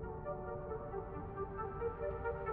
Yes, it is. But I'm here to tell you.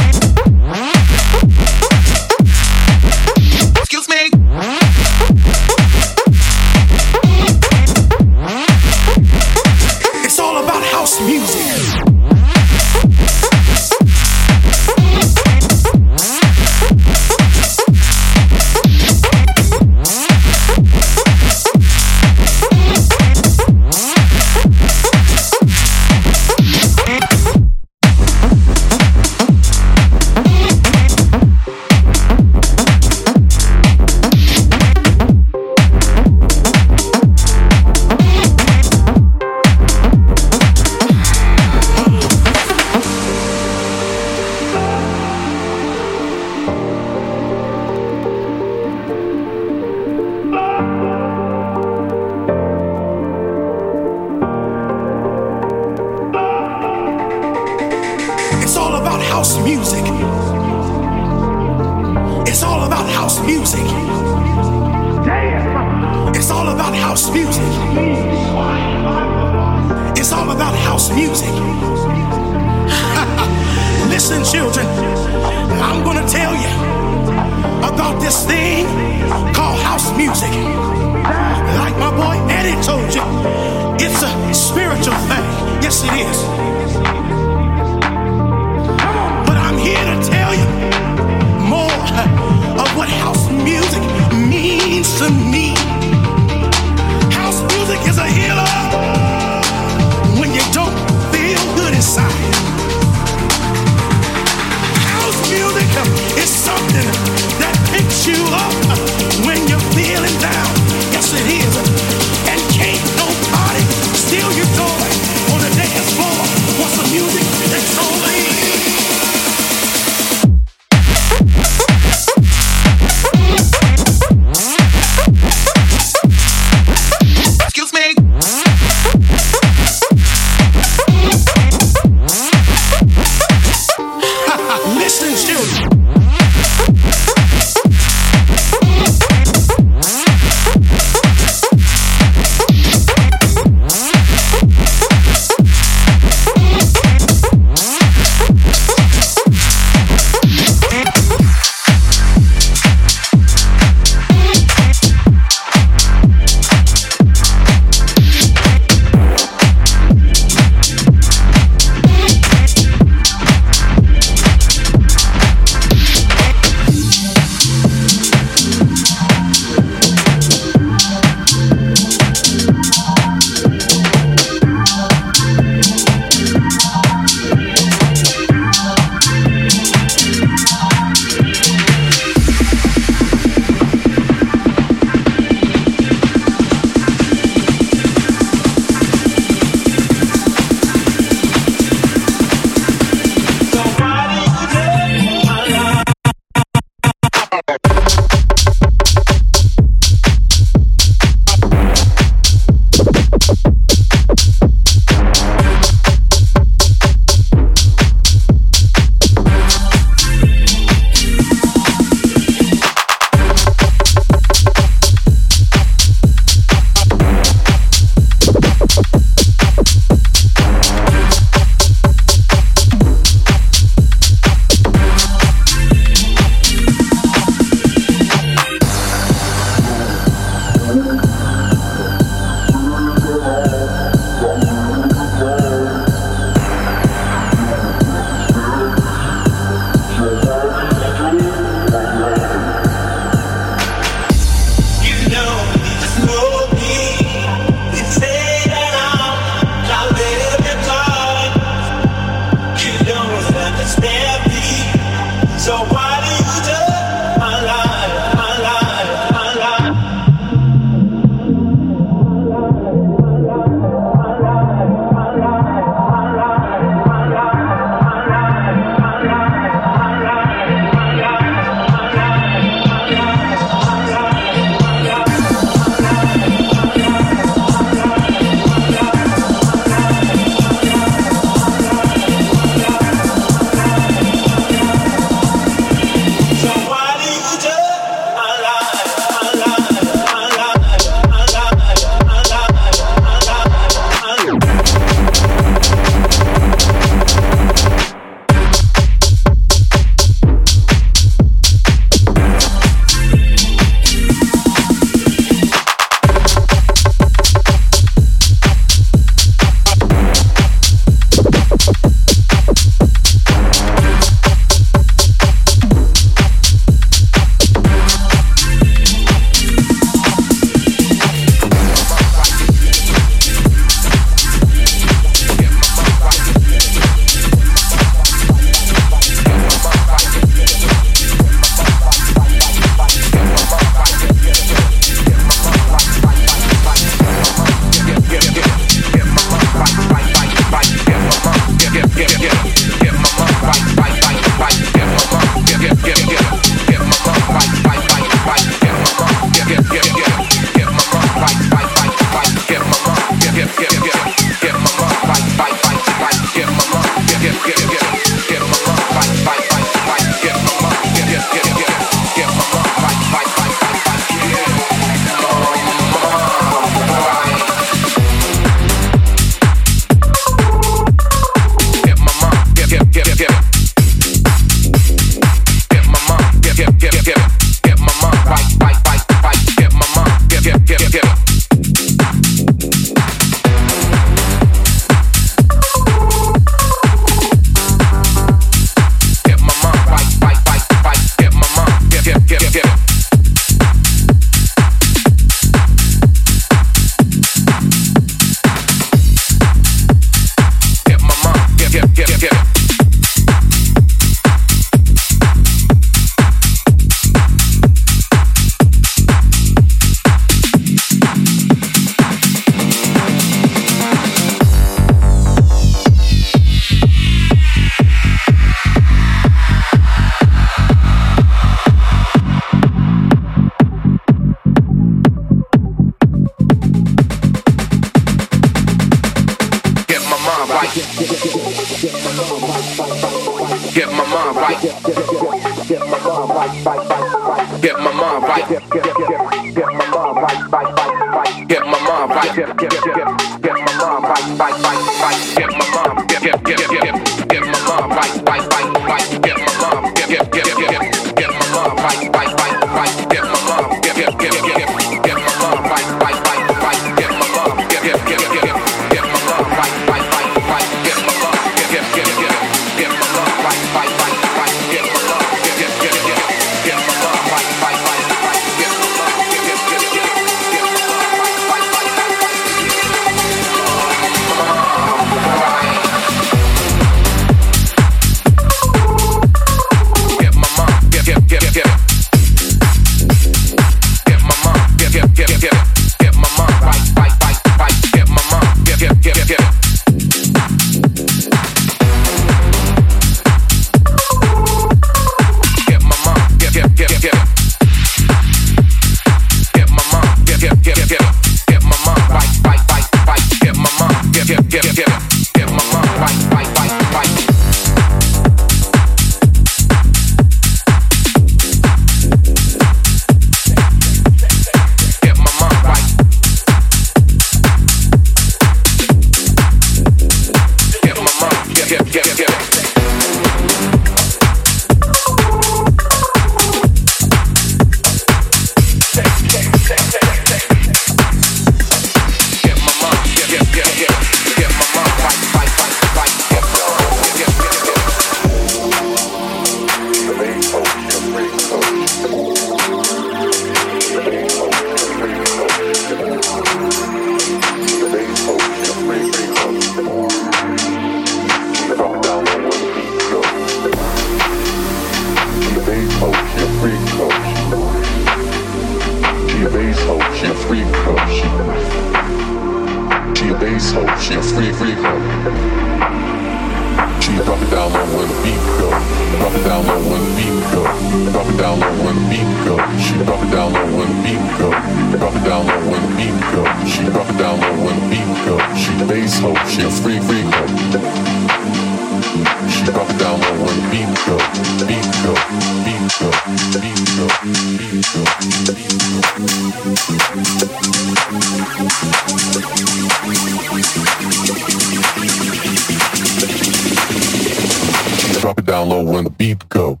Drop it down low when the beat go.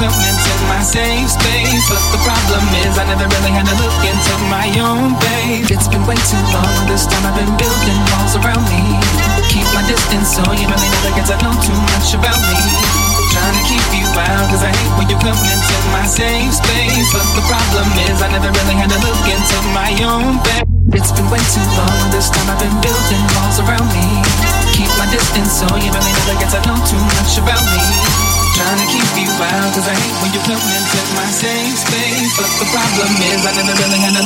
complimented my safe space. But the problem is, I never really had to look into my own face. It's been way too long, this time I've been building walls around me. Keep my distance so you really never get to know too much about me. Trying to keep you out, cause I hate when you come into my safe space. But the problem is, I never really had to look into my own face. It's been way too long, this time I've been building walls around me. Keep my distance so you really never get to know too much about me trying to keep you out Cause I hate when you come into my safe space. But the problem is I never really had a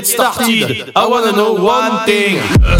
get started. I wanna know one thing. Euh,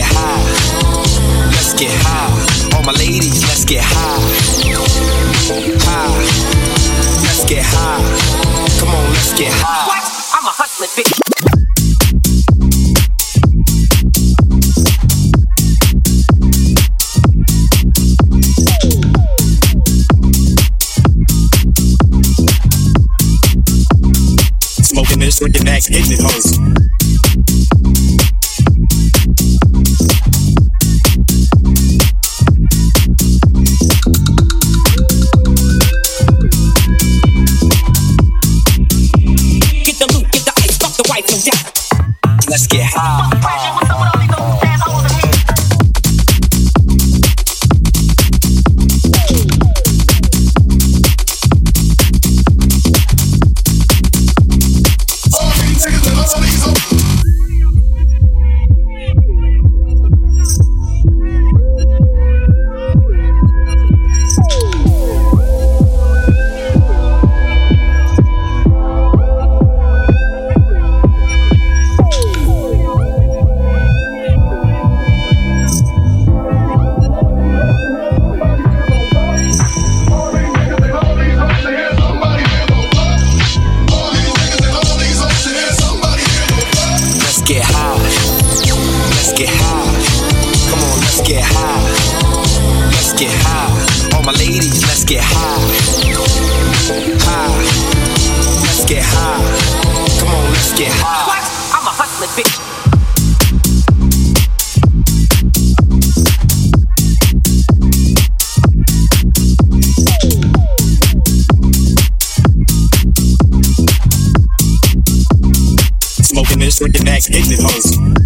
get high. Let's get high. All my ladies, let's get high. High. Let's get high. Come on, let's get high. What? I'm a hustler, bitch. drinking that, hitting it hoes. Drinking that, hitting it hoes.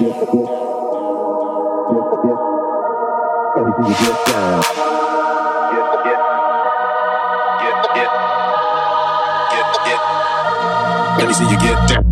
Let me see you get down.